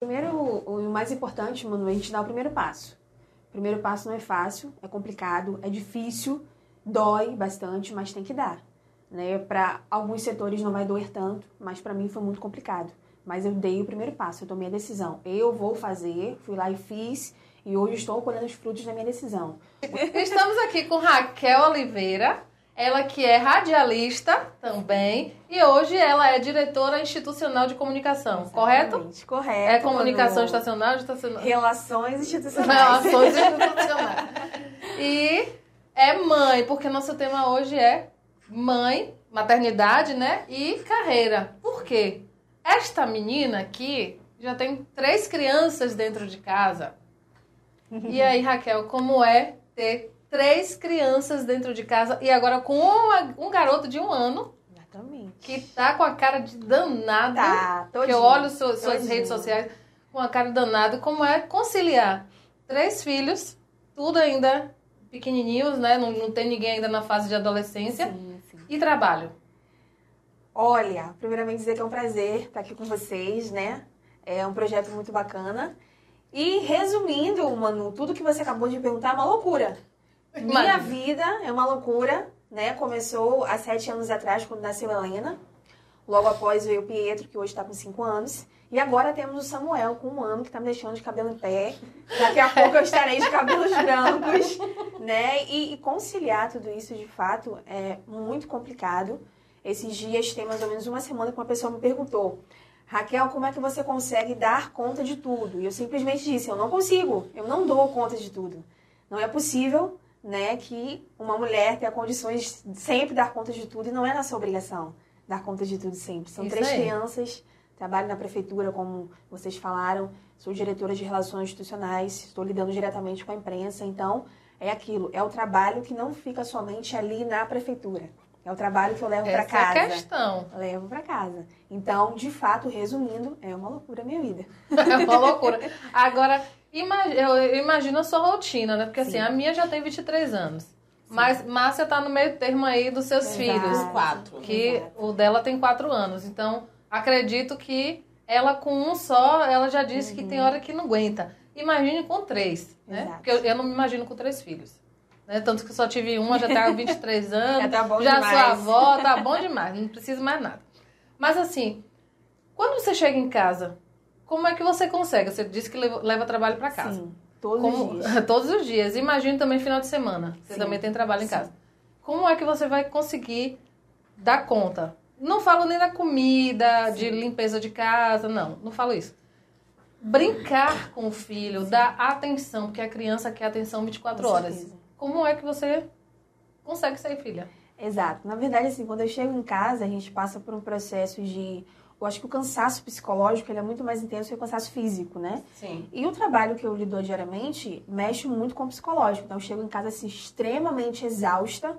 Primeiro, o mais importante, mano, é a gente dar o primeiro passo. O primeiro passo não é fácil, é complicado, é difícil, dói bastante, mas tem que dar. Né? Para alguns setores não vai doer tanto, mas para mim foi muito complicado. Mas eu dei o primeiro passo, eu tomei a decisão. Eu vou fazer, fui lá e fiz, e hoje estou colhendo os frutos da minha decisão. Estamos aqui com Raquel Oliveira, ela que é radialista também, e hoje ela é diretora institucional de comunicação, Exatamente. correto? Correto. É comunicação estacional, estacional. Relações institucionais. Relações institucionais. e é mãe, porque nosso tema hoje é mãe, maternidade, né? E carreira. Por quê? Esta menina aqui já tem três crianças dentro de casa. E aí, Raquel, como é ter três crianças dentro de casa e agora com uma, um garoto de um ano Exatamente. que tá com a cara de danado. Tá, que eu olho suas, suas redes sociais com a cara danada. Como é conciliar três filhos, tudo ainda pequenininhos, né? Não, não tem ninguém ainda na fase de adolescência. Sim, sim. E trabalho. Olha, primeiramente dizer que é um prazer estar aqui com vocês, né? É um projeto muito bacana. E resumindo, Manu, tudo que você acabou de perguntar é uma loucura. Minha vida é uma loucura, né? Começou há sete anos atrás, quando nasceu Helena. Logo após veio o Pietro, que hoje está com cinco anos. E agora temos o Samuel, com um ano, que está me deixando de cabelo em pé. Daqui a pouco eu estarei de cabelos brancos, né? E, e conciliar tudo isso, de fato, é muito complicado. Esses dias tem mais ou menos uma semana que uma pessoa me perguntou Raquel, como é que você consegue dar conta de tudo? E eu simplesmente disse, eu não consigo, eu não dou conta de tudo. Não é possível, né, que uma mulher tenha condições de sempre dar conta de tudo e não é nossa obrigação dar conta de tudo sempre. São Isso três aí. crianças, trabalho na prefeitura, como vocês falaram, sou diretora de relações institucionais, estou lidando diretamente com a imprensa, então é aquilo, é o trabalho que não fica somente ali na prefeitura. É o trabalho que eu levo para casa. é a questão. Levo para casa. Então, de fato, resumindo, é uma loucura a minha vida. É uma loucura. Agora, eu imagino a sua rotina, né? Porque assim, Sim. a minha já tem 23 anos. Mas Márcia tá no meio termo aí dos seus Exato. filhos. Quatro. Que Exato. o dela tem 4 anos. Então, acredito que ela com um só, ela já disse que tem hora que não aguenta. Imagine com três, né? Exato. Porque eu, eu não me imagino com três filhos. Né? Tanto que só tive uma, já tá com 23 anos. Já tá bom já demais. sou avó, tá bom demais. Não preciso mais nada. Mas assim, quando você chega em casa, como é que você consegue? Você disse que leva, leva trabalho para casa. Sim, todos Como- os dias. Todos os dias. Imagino também final de semana. Você Sim, também tem trabalho em sim. casa. Como é que você vai conseguir dar conta? Não falo nem da comida, de limpeza de casa, não. Não falo isso. Brincar com o filho, dar atenção, porque a criança quer atenção 24 Com horas. certeza. Como é que você consegue sair, filha? Exato. Na verdade, assim, quando eu chego em casa, a gente passa por um processo de... Eu acho que o cansaço psicológico ele é muito mais intenso que o cansaço físico, né? Sim. E o trabalho que eu lido diariamente mexe muito com o psicológico. Então, eu chego em casa assim, extremamente exausta,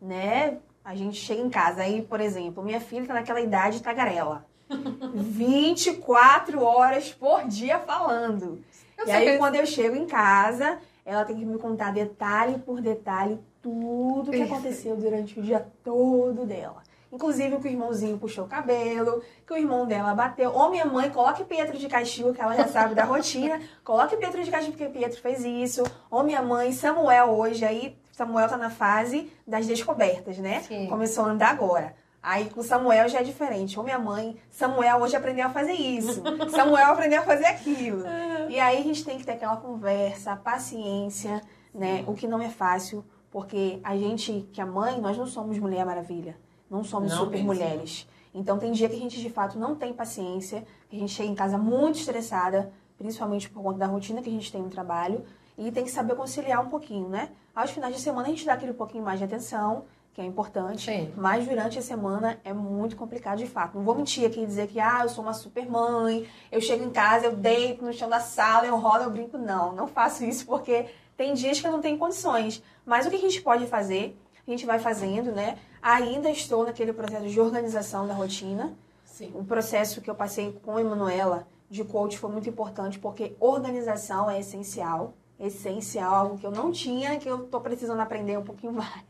né? A gente chega em casa, aí, por exemplo, minha filha tá naquela idade tagarela. 24 horas por dia falando. Eu e aí, que- quando eu chego em casa, ela tem que me contar detalhe por detalhe tudo que aconteceu durante o dia todo dela. Inclusive que o irmãozinho puxou o cabelo, que o irmão dela bateu. Ou minha mãe, coloque Pietro de castigo, que ela já sabe da rotina. Coloque Pietro de castigo porque Pietro fez isso. Ou minha mãe, Samuel hoje, aí Samuel tá na fase das descobertas, né? Sim. Começou a andar agora. Aí com Samuel já é diferente. Ou minha mãe, Samuel hoje aprendeu a fazer isso. Samuel aprendeu a fazer aquilo. E aí a gente tem que ter aquela conversa, paciência, né? O que não é fácil, porque a gente que é mãe, nós não somos Mulher Maravilha. Não somos Não super mulheres. Então tem dia que a gente de fato não tem paciência, que a gente chega em casa muito estressada, principalmente por conta da rotina que a gente tem no trabalho, e tem que saber conciliar um pouquinho, né? Aos finais de semana a gente dá aquele pouquinho mais de atenção, que é importante, Sim. mas durante a semana é muito complicado de fato. Não vou mentir aqui e dizer que ah, eu sou uma super mãe, eu chego em casa, eu deito no chão da sala, eu rolo, eu brinco. Não, não faço isso porque tem dias que eu não tenho condições. Mas o que a gente pode fazer, a gente vai fazendo, né? Ainda estou naquele processo de organização da rotina. Sim. O processo que eu passei com a Emanuela de coach foi muito importante porque organização é essencial. Essencial, algo que eu não tinha, que eu tô precisando aprender um pouquinho mais.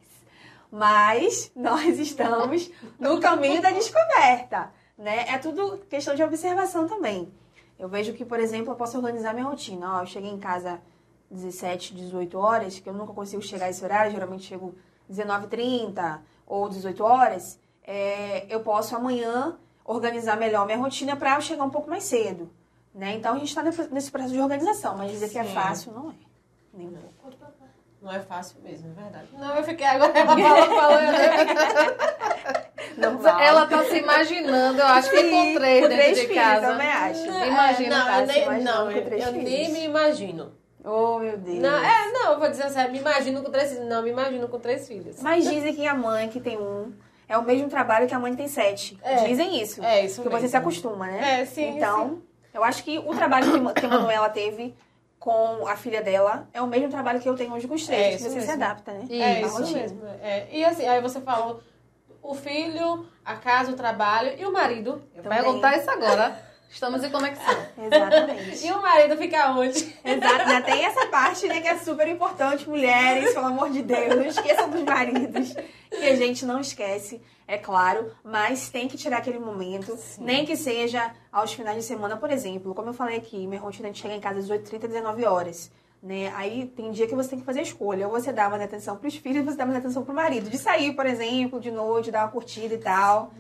Mas nós estamos no caminho da descoberta, né? É tudo questão de observação também. Eu vejo que, por exemplo, eu posso organizar minha rotina. Ó, eu cheguei em casa 17, 18 horas, que eu nunca consigo chegar a esse horário, geralmente chego 19h30 ou 18 horas. É, eu posso amanhã organizar melhor minha rotina para chegar um pouco mais cedo. Né? Então a gente está nesse processo de organização, mas dizer que é fácil não é. Nem um pouco. Não é fácil mesmo, é verdade. Não, eu fiquei agora, ela falou, falou, eu não Ela tá se imaginando, eu acho que com três com dentro três de filhos, casa. também acho. Imagina, não, tá, eu nem, não, com eu, eu nem me imagino. Oh, meu Deus. Não, é, não, eu vou dizer assim, me imagino com três filhos. Não, me imagino com três filhos. Mas dizem que a mãe que tem um é o mesmo trabalho que a mãe que tem sete. É. Dizem isso. É, isso Que você se acostuma, né? É, sim, Então, eu acho que o trabalho que que a Manuela teve com a filha dela é o mesmo trabalho que eu tenho hoje com os três. É, isso você se mesmo. adapta, né? É isso rotina. mesmo. É. E assim, aí você falou o filho, a casa, o trabalho e o marido. Eu Também. perguntar isso agora. Estamos em conexão. Exatamente. E o marido fica onde? Exato, ainda tem essa parte, né, que é super importante, mulheres, pelo amor de Deus, não esqueçam dos maridos, que a gente não esquece, é claro, mas tem que tirar aquele momento, nem que seja aos finais de semana, por exemplo, como eu falei aqui, minha rotina de chegar em casa às 18h30, 19 horas. Né? Aí tem dia que você tem que fazer a escolha. Ou você dá mais atenção pros filhos, ou você dá mais atenção pro marido. De sair, por exemplo, de noite, dar uma curtida e tal.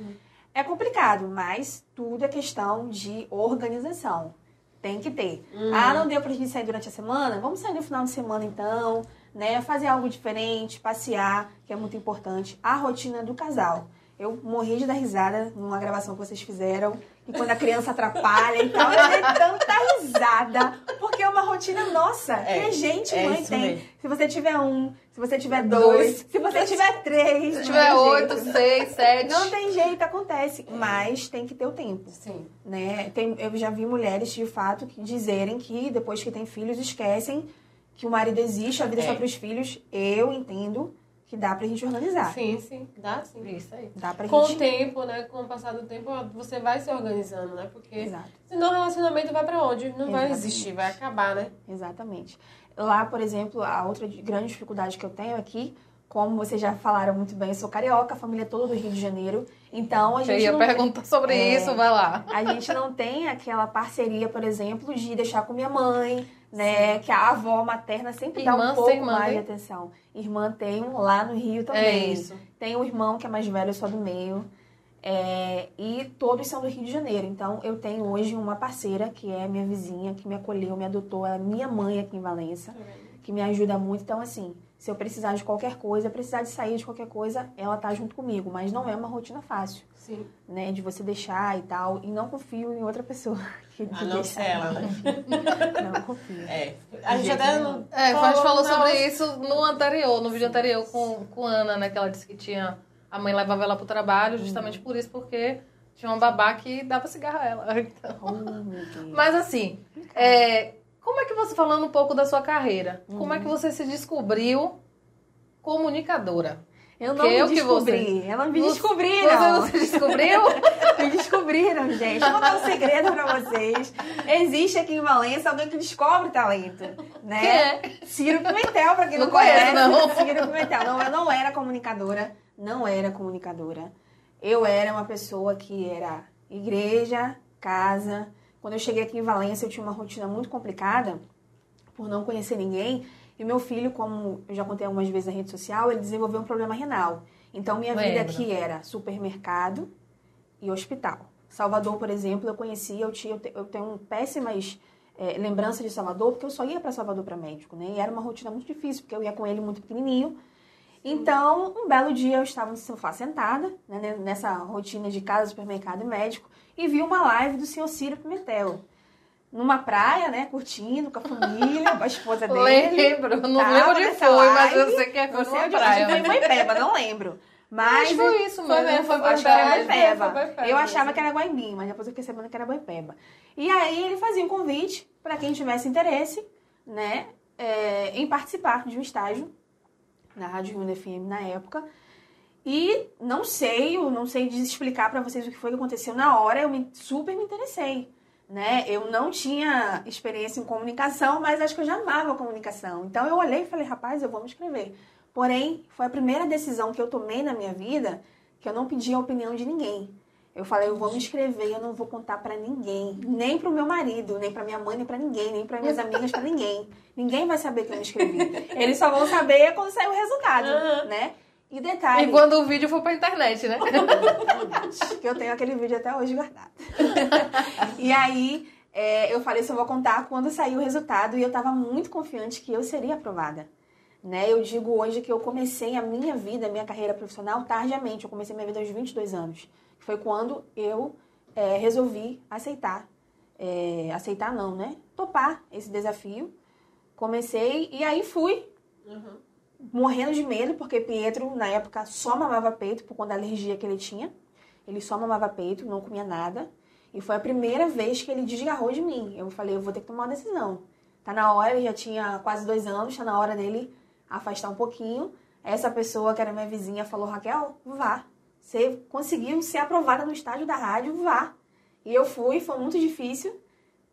É complicado, mas tudo é questão de organização. Tem que ter. Ah, não deu pra gente sair durante a semana? Vamos sair no final de semana então, né? Fazer algo diferente, passear, que é muito importante. A rotina do casal. Eu morri de dar risada numa gravação que vocês fizeram. E quando a criança atrapalha e tal, eu dei tanta risada. Porque é uma rotina nossa. É, que a gente, é mãe, tem. mesmo. Se você tiver um, se você tiver Dois. dois, se você tiver três. Se tiver oito, jeito. seis, sete. Não tem jeito, acontece. Mas tem que ter o tempo Sim. né? Tem, eu já vi mulheres, de fato, que dizerem que depois que tem filhos, esquecem que o marido existe, a vida é só É. para os filhos. Eu entendo que dá pra gente organizar. Sim, sim. Dá sim. Isso aí. Dá pra Com o gente... tempo, né? Com o passar do tempo, você vai se organizando, né? Porque Exato, senão o relacionamento vai pra onde? Não vai Exatamente. existir, vai acabar, né? exatamente. Lá, por exemplo, a outra de- grande dificuldade que eu tenho aqui, como vocês já falaram muito bem, eu sou carioca, a família é toda do Rio de Janeiro. Então, a Eu gente ia não... perguntar sobre É. isso, vai lá. A gente não tem aquela parceria, por exemplo, de deixar com minha mãe, né? Que a avó materna sempre dá Irmã, um pouco mais tem? de atenção. Irmã tem um lá no Rio também. É isso. Tem um irmão que é mais velho, eu sou do meio. É, e todos são do Rio de Janeiro. Então, eu tenho hoje uma parceira que é minha vizinha, que me acolheu, me adotou. É minha mãe aqui em Valença, que me ajuda muito. Então, assim, se eu precisar de qualquer coisa, precisar de sair de qualquer coisa, ela tá junto comigo. Mas não é uma rotina fácil, Sim. né? De você deixar e tal. E não confio em outra pessoa. Que A de não ser ela, né? Não confio. É. A gente até. É, a gente falou não, sobre isso no anterior, no vídeo anterior com, com a Ana, né? Que ela disse que tinha. A mãe levava ela pro trabalho, justamente por isso, porque tinha uma babá que dava cigarro a ela. Então. Oh, meu Deus. Mas assim, é, como é que você, falando um pouco da sua carreira, como é que você se descobriu comunicadora? Eu não Que eu me que você- descobri. Ela me Você- descobriram. Você não se descobriu? Me descobriram, gente. Vou contar um segredo pra vocês. Existe aqui em Valença alguém que descobre talento, né? Quem é? Ciro Pimentel, pra quem não, Não conheço, conhece. não. Ciro Pimentel. Não, eu não era comunicadora. Não era comunicadora. Eu era uma pessoa que era igreja, casa. Quando eu cheguei aqui em Valença, eu tinha uma rotina muito complicada, por não conhecer ninguém. E meu filho, como eu já contei algumas vezes na rede social, ele desenvolveu um problema renal. Então, minha vida Lembro. aqui era supermercado e hospital. Salvador, por exemplo, eu conhecia, eu, tinha, eu te- eu tenho péssimas eh, lembranças de Salvador, porque eu só ia para Salvador para médico, né? E era uma rotina muito difícil, porque eu ia com ele muito pequenininho. Então, um belo dia eu estava no sofá sentada, né, nessa rotina de casa, supermercado e médico, e vi uma live do senhor Ciro Pimentel. Numa praia, né, curtindo com a família, com a esposa dele. Lembro, não lembro onde foi, mas live. eu sei que é foi numa praia. foi, foi em não lembro. Mas Mas foi isso Foi mesmo, mesmo, foi Acho que era verdade, Boipeba. Boipeba, Eu achava mesmo. que era Guaimbim, mas depois eu fiquei sabendo que era Boipeba. E aí ele fazia um convite para quem tivesse interesse, né, é, em participar de um estágio na Rádio Rio FM na época. E não sei, eu não sei explicar para vocês o que foi que aconteceu na hora, eu me, super me interessei. Né? Eu não tinha experiência em comunicação, mas acho que eu já amava a comunicação. Então eu olhei e falei, rapaz, eu vou me inscrever. Porém, foi a primeira decisão que eu tomei na minha vida que eu não pedi a opinião de ninguém. Eu falei, eu vou me inscrever eu não vou contar pra ninguém. Nem pro meu marido, nem pra minha mãe, nem pra ninguém, nem pra minhas amigas, pra ninguém. Ninguém vai saber que eu me inscrevi. Eles só vão saber quando sair o resultado, né? E detalhe, E quando o vídeo for pra internet, né? que eu tenho aquele vídeo até hoje guardado. e aí, é, eu falei, só vou contar quando sair o resultado. E eu tava muito confiante que eu seria aprovada. Né? Eu digo hoje que eu comecei a minha vida, a minha carreira profissional tardiamente. Eu comecei minha vida aos 22 anos. Foi quando eu é, resolvi aceitar. É, aceitar não, né? Topar esse desafio. Comecei e aí fui. Uhum. Morrendo de medo, porque Pietro, na época, só mamava peito por conta da alergia que ele tinha. Ele só mamava peito, não comia nada. E foi a primeira vez que ele desgarrou de mim. Eu falei, eu vou ter que tomar uma decisão. Tá na hora, ele já tinha quase dois anos, tá na hora dele afastar um pouquinho. Essa pessoa, que era minha vizinha, falou, Raquel, vá. Você conseguiu ser aprovada no estágio da rádio, vá. E eu fui, foi muito difícil,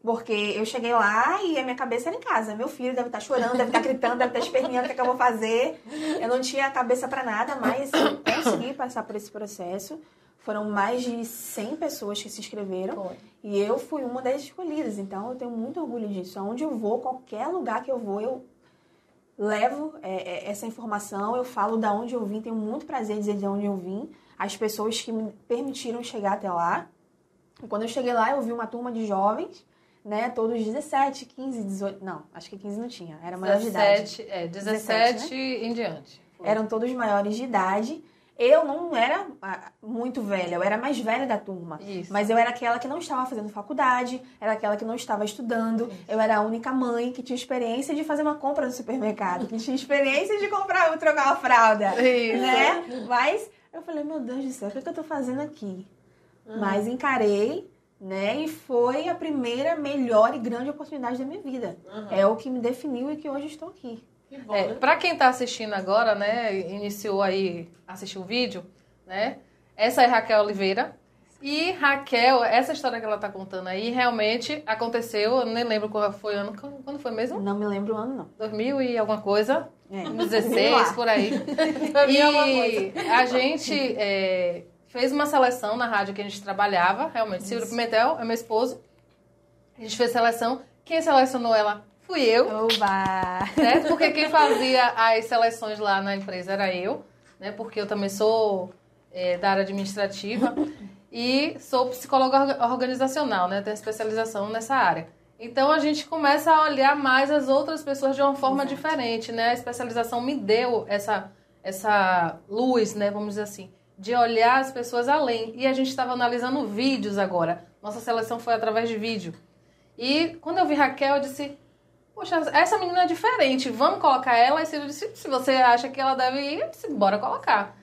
porque eu cheguei lá e a minha cabeça era em casa. Meu filho deve estar chorando, deve estar gritando, deve estar esperneando o que, é que eu vou fazer. Eu não tinha cabeça para nada, mas eu consegui passar por esse processo. Foram mais de 100 pessoas que se inscreveram. Foi. E eu fui uma das escolhidas, então eu tenho muito orgulho disso. Aonde eu vou, qualquer lugar que eu vou, eu levo é, é, essa informação, eu falo da onde eu vim, tenho muito prazer em dizer de onde eu vim, as pessoas que me permitiram chegar até lá. E quando eu cheguei lá, eu vi uma turma de jovens, né, todos 17, 15, 18, não, acho que 15 não tinha, era maior de idade. 17, é, 17, 17, em diante. Eram todos maiores de idade. Eu não era ah, muito velha, eu era a mais velha da turma. Isso. Mas eu era aquela que não estava fazendo faculdade, era aquela que não estava estudando. Eu era a única mãe que tinha experiência de fazer uma compra no supermercado, que tinha experiência de comprar, trocar uma fralda, Isso. né? Mas eu falei, meu Deus do céu, o que, é que eu tô fazendo aqui? Mas encarei, né? E foi a primeira melhor e grande oportunidade da minha vida. É o que me definiu e que hoje estou aqui. Que bom, É, né? pra quem tá assistindo agora, né, iniciou aí, assistiu o vídeo, né, essa é Raquel Oliveira. E Raquel, essa história que ela tá contando aí, realmente aconteceu, eu nem lembro qual foi o ano, quando foi mesmo? Não me lembro o ano, não. 2000 e alguma coisa, É. 2016, Lá. por aí. E a gente é, fez uma seleção na rádio que a gente trabalhava, realmente. Ciro Pimentel é meu esposo. A gente fez seleção. Quem selecionou ela fui eu, Oba! né? Porque quem fazia as seleções lá na empresa era eu, né? Porque eu também sou é, da área administrativa e sou psicóloga orga- organizacional, né? Tenho especialização nessa área. Então a gente começa a olhar mais as outras pessoas de uma forma Exato. diferente, né? A especialização me deu essa essa luz, né? Vamos dizer assim, de olhar as pessoas além. E a gente estava analisando vídeos agora. Nossa seleção foi através de vídeo. E quando eu vi Raquel, eu disse: Poxa, essa menina é diferente, vamos colocar ela. E Ciro disse: Se você acha que ela deve ir, eu disse, bora colocar.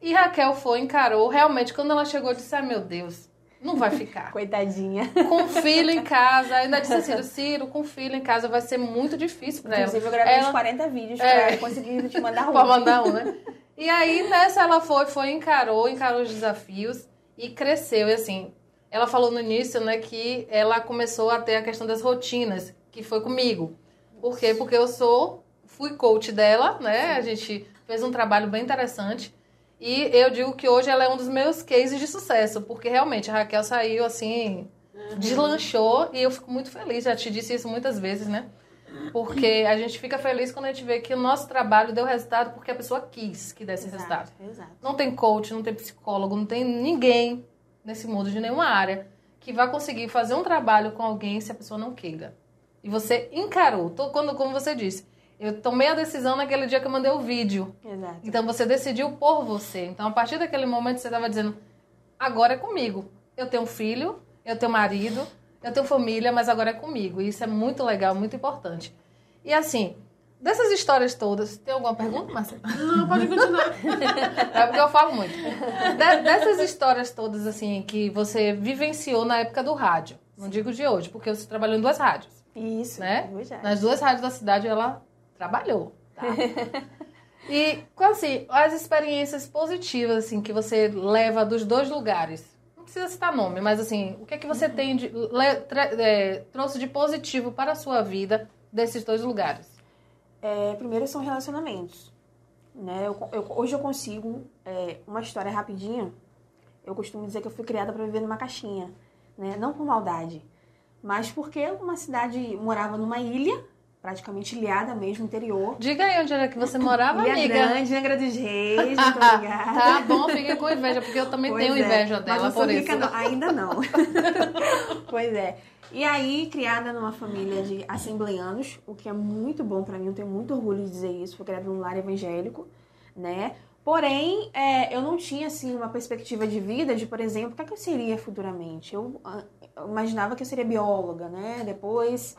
E Raquel foi, encarou. Realmente, quando ela chegou, eu disse: Ai meu Deus, não vai ficar. Coitadinha. com filho em casa. Ainda disse assim: Ciro, com filho em casa vai ser muito difícil pra ela. Inclusive, eu gravei Ela- uns 40 vídeos É. pra conseguir te mandar um. Pra mandar um, né? E aí, nessa, ela foi, foi, encarou, encarou os desafios e cresceu. E assim, ela falou no início, né, que ela começou a ter a questão das rotinas, que foi comigo. Por quê? Porque eu sou, fui coach dela, né? A gente fez um trabalho bem interessante. E eu digo que hoje ela é um dos meus cases de sucesso, porque realmente a Raquel saiu assim, deslanchou e eu fico muito feliz. Já te disse isso muitas vezes, né? Porque a gente fica feliz quando a gente vê que o nosso trabalho deu resultado porque a pessoa quis que desse resultado. Exato, exato. Não tem coach, não tem psicólogo, não tem ninguém nesse mundo de nenhuma área que vai conseguir fazer um trabalho com alguém se a pessoa não queira. E você encarou, quando, como você disse, eu tomei a decisão naquele dia que eu mandei o vídeo. Exato. Então você decidiu por você. Então a partir daquele momento você estava dizendo: agora é comigo. Eu tenho um filho, eu tenho marido, eu tenho família, mas agora é comigo. E isso é muito legal, muito importante. E assim, dessas histórias todas, tem alguma pergunta, Marcelo? Não, pode continuar. É porque eu falo muito. De- dessas histórias todas, assim, que você vivenciou na época do rádio. Não digo de hoje, porque você trabalhou em duas rádios. Isso, Né? é. Nas duas rádios da cidade ela trabalhou. Tá? E, assim, as experiências positivas, assim, que você leva dos dois lugares. Precisa citar nome, mas, assim, o que é que você tem de... é, trouxe de positivo para a sua vida desses dois lugares? É, primeiro são relacionamentos. Né? Eu, eu- hoje eu consigo, é, uma história rapidinho. eu costumo dizer que eu fui criada para viver numa caixinha, né? Não por maldade, mas porque uma cidade morava numa ilha, praticamente ilhada mesmo, interior. Diga aí onde era que você morava, ilha amiga. Grande, Angra dos Reis, muito obrigada. Tá bom, fica com inveja, porque eu também Pois tenho é, inveja mas dela não sou por isso. não, ainda não. pois é. E aí, criada numa família de assembleianos, o que é muito bom pra mim, eu tenho muito orgulho de dizer isso, fui criada num lar evangélico, né? Porém, é, eu não tinha, assim, uma perspectiva de vida de, por exemplo, o que, é que eu seria futuramente? Eu, ah, eu imaginava que eu seria bióloga, né? Depois...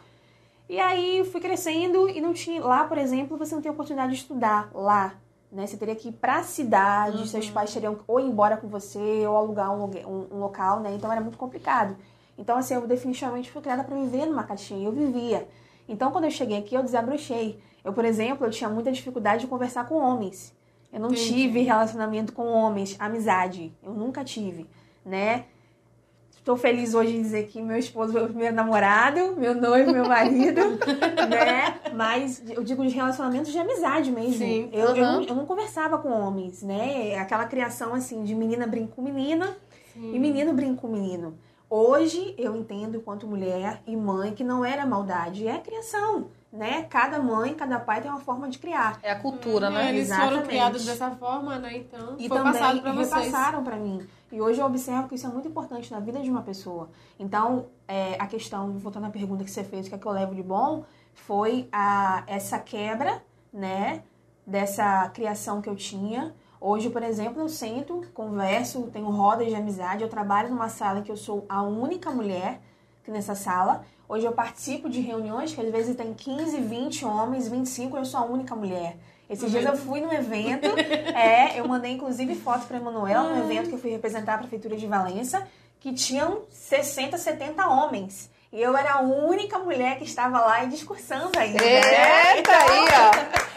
E aí, fui crescendo e não tinha... Lá, por exemplo, você não tem oportunidade de estudar lá, né? Você teria que ir pra cidade, seus pais teriam ou ir embora com você ou alugar um, lugar- um- um local, né? Então era muito complicado. Então, assim, eu definitivamente fui criada para viver numa caixinha. Eu vivia. Então, quando eu cheguei aqui, eu desabrochei. Eu, por exemplo, eu tinha muita dificuldade de conversar com homens. Eu não Entendi. tive relacionamento com homens, amizade. Eu nunca tive, né? Estou feliz hoje em dizer que meu esposo foi o primeiro namorado, meu noivo, meu marido, né? Mas eu digo de relacionamentos de amizade mesmo. Sim, Eu, eu, aham. não, eu não conversava com homens, né? Aquela criação assim de menina brinca com menina e menino brinca com menino. Hoje eu entendo, enquanto mulher e mãe, que não era maldade, é criação, né? Cada mãe, cada pai tem uma forma de criar. É a cultura, É, né? Eles foram Exatamente. criados dessa forma, né? Então, E foi também passado pra vocês. repassaram para mim. E hoje eu observo que isso é muito importante na vida de uma pessoa. Então, é, a questão, voltando à pergunta que você fez, o que é que eu levo de bom, foi a, essa quebra, né, dessa criação que eu tinha. Hoje, por exemplo, eu sento, converso, tenho rodas de amizade, eu trabalho numa sala que eu sou a única mulher que nessa sala. Hoje eu participo de reuniões que às vezes tem 15, 20 homens, 25, eu sou a única mulher. Esses dias eu fui num evento, é, eu mandei inclusive foto para Emanuel, num evento que eu fui representar a prefeitura de Valença, que tinham 60, 70 homens. E eu era a única mulher que estava lá e discursando ainda. né? Eita, aí, ó.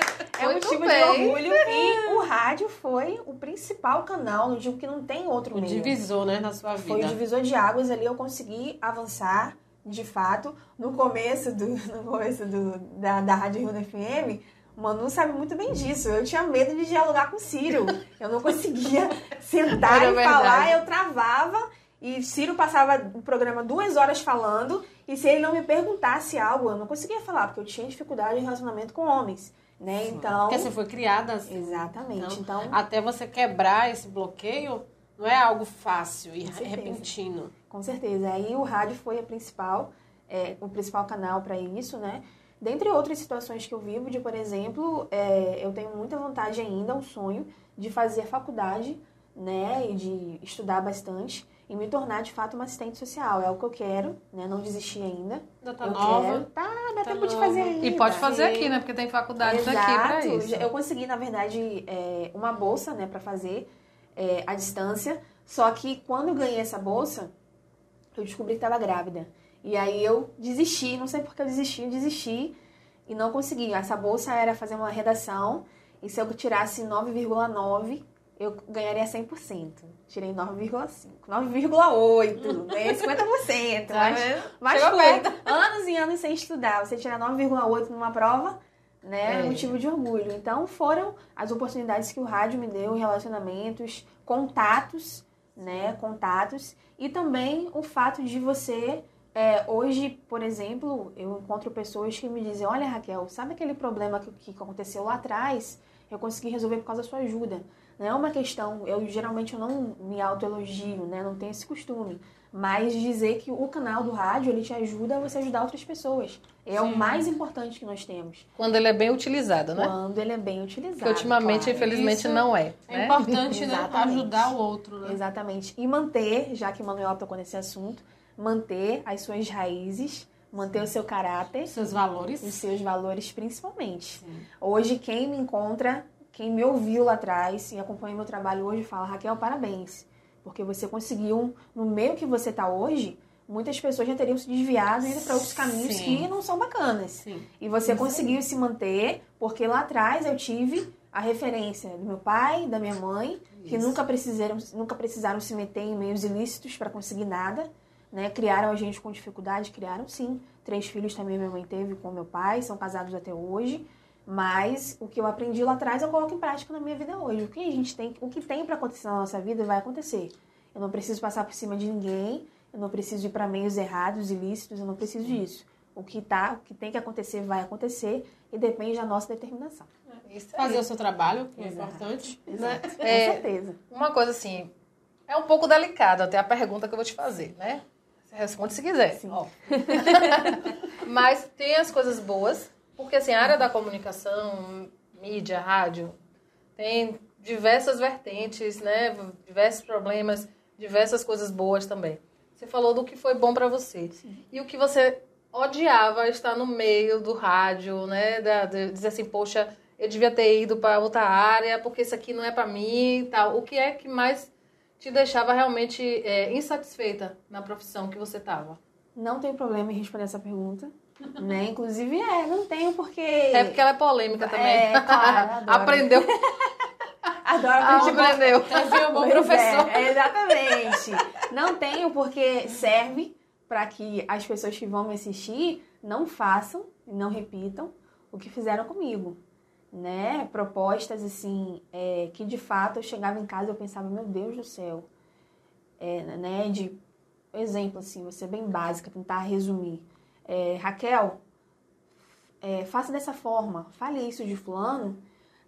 É Muito motivo de bem. orgulho. E o rádio foi o principal canal, não digo que não tem outro O meio. divisor, né, na sua Foi o vida. divisor de águas ali, eu consegui avançar, de fato. No começo, do, no começo do, da, da Rádio Rio FM, o Manu sabe muito bem disso. Eu tinha medo de dialogar com o Ciro. Eu não conseguia sentar Era e verdade. falar, eu travava. E Ciro passava o programa duas horas falando, e se ele não me perguntasse algo, eu não conseguia falar, porque eu tinha dificuldade em relacionamento com homens. Né? Então. Porque você foi criada assim. Exatamente. Então, Então, até você quebrar esse bloqueio, não é algo fácil e Com repentino. Com certeza. Aí o rádio foi a principal, é, o principal canal para isso, né? Dentre outras situações que eu vivo, de por exemplo, é, eu tenho muita vontade ainda, um sonho de fazer faculdade, né? E de estudar bastante e me tornar de fato uma assistente social. É o que eu quero, né? Não desistir ainda. Ainda tá eu nova. quero. Tá, dá Tá tempo de nova. fazer ainda. E pode fazer aqui, né? Porque tem faculdades Exato. aqui pra isso. Eu consegui, na verdade, é, uma bolsa, né, para fazer é, à distância. Só que quando eu ganhei essa bolsa, eu descobri que estava grávida. E aí eu desisti, não sei por que eu desisti, eu desisti e não consegui. Essa bolsa era fazer uma redação e se eu tirasse 9,9, eu ganharia 100%. Tirei 9,5, 9,8, ganhei 50%. Tá mas mas Chegou foi perto. anos e anos sem estudar. Você tirar 9,8 numa prova, né? É motivo de orgulho. Então foram as oportunidades que o rádio me deu, relacionamentos, contatos, né? Contatos. E também o fato de você. é, hoje, por exemplo, eu encontro pessoas que me dizem: Olha, Raquel, sabe aquele problema que, que aconteceu lá atrás? Eu consegui resolver por causa da sua ajuda. Não é uma questão, eu geralmente eu não me autoelogio, né? Não tenho esse costume. Mas dizer que o canal do rádio, ele te ajuda a você ajudar outras pessoas. É o Sim. mais importante que nós temos. Quando ele é bem utilizado, né? Quando ele é bem utilizado. Porque ultimamente, claro. infelizmente, Isso não é. É né? importante, né? Ajudar o outro, né? Exatamente. E manter, já que o Manuel tocou nesse assunto, manter as suas raízes, manter o seu caráter Seus valores. os seus valores principalmente. Sim. Hoje, quem me encontra, quem me ouviu lá atrás e acompanha meu trabalho hoje, fala: Raquel, parabéns. Porque você conseguiu, no meio que você está hoje, muitas pessoas já teriam se desviado e ido para outros caminhos Sim. que não são bacanas. Sim. E você Isso conseguiu se manter, porque lá atrás eu tive a referência do meu pai, da minha mãe, que Isso. nunca precisaram, nunca precisaram se meter em meios ilícitos para conseguir nada. Né? Criaram a gente com dificuldade, criaram sim. Três filhos também minha mãe teve com meu pai, são casados até hoje. Mas o que eu aprendi lá atrás eu coloco em prática na minha vida hoje. O que a gente tem, o que tem para acontecer na nossa vida vai acontecer. Eu não preciso passar por cima de ninguém, eu não preciso ir para meios errados, ilícitos, eu não preciso disso. O que tá, o que tem que acontecer vai acontecer e depende da nossa determinação. Isso aí. Fazer o seu trabalho, que é Exato. importante. Exato. Com É. certeza. Uma coisa assim, é um pouco delicada até a pergunta que eu vou te fazer, né? Você responde se quiser. Sim. ó. Mas tem as coisas boas, porque assim, a área da comunicação, mídia, rádio, tem diversas vertentes, né? Diversos problemas, diversas coisas boas também. Você falou do que foi bom pra você. E o que você odiava estar no meio do rádio, né? Da, de dizer assim, poxa, eu devia ter ido para outra área, porque isso aqui não é para mim e tal. O que é que mais te deixava realmente é, insatisfeita na profissão que você estava? Não tenho problema em responder essa pergunta. Né? Inclusive, é, não tenho porque. É porque ela é polêmica também. É, claro. Aprendeu. Adoro A aprender. gente aprendeu. Trazer um bom Pois professor. É, exatamente. Não tenho porque serve para que as pessoas que vão me assistir não façam não repitam o que fizeram comigo. Né? Propostas assim, é, que de fato eu chegava em casa e eu pensava, meu Deus do céu. É, né? De exemplo, assim, ser bem básica, tentar resumir. É, Raquel, é, faça dessa forma, fale isso de fulano.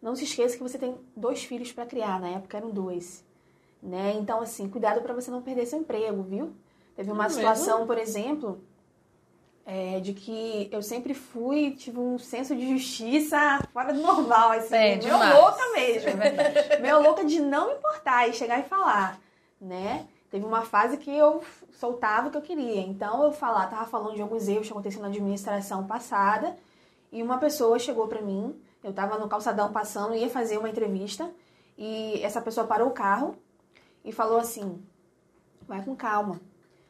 Não se esqueça que você tem dois filhos para criar, na época eram dois. Né? Então, assim, cuidado para você não perder seu emprego, viu? Teve uma É mesmo? situação, por exemplo, é, de que eu sempre fui, tive um senso de justiça fora do normal, assim, É, meu demais. louca mesmo. É. Meu louca de não importar e chegar e falar, né? Teve uma fase que eu soltava o que eu queria. Então eu falar, tava falando de alguns erros que aconteceram na administração passada e uma pessoa chegou pra mim, eu tava no calçadão passando, ia fazer uma entrevista e essa pessoa parou o carro e falou assim: "Vai com calma.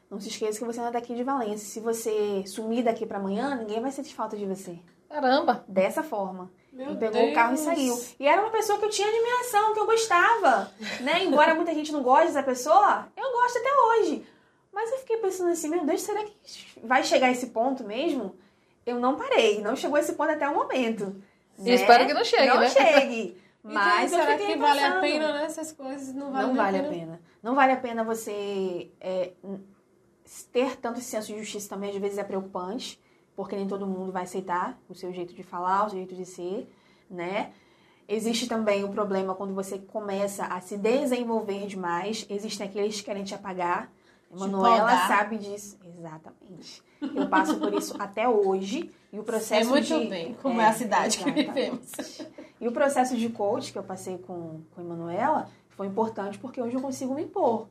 Não se esqueça que você não é daqui de Valência. Se você sumir daqui pra amanhã, ninguém vai sentir falta de você." Caramba. Dessa forma. Meu pegou o carro e Deus. saiu. E era uma pessoa que eu tinha admiração, que eu gostava. Né? Embora muita gente não goste dessa pessoa, eu gosto até hoje. Mas eu fiquei pensando assim, meu Deus, será que vai chegar esse ponto mesmo? Eu não parei, não chegou esse ponto até o momento. E espero que não chegue, não né? chegue. Mas então, será que vale a pensando. pena, né? Essas coisas não valem Não vale a pena. Não vale a pena você é, ter tanto senso de justiça também, às vezes é preocupante, porque nem todo mundo vai aceitar o seu jeito de falar, o seu jeito de ser, né? Existe também o problema quando você começa a se desenvolver demais. Existem aqueles que querem te apagar. Manuela podar. sabe disso. Exatamente. Eu passo por isso até hoje. E o Sei processo muito de... bem como é, a cidade que exatamente. vivemos. E o processo de coach que eu passei com, com a Emanuela foi importante porque hoje eu consigo me impor.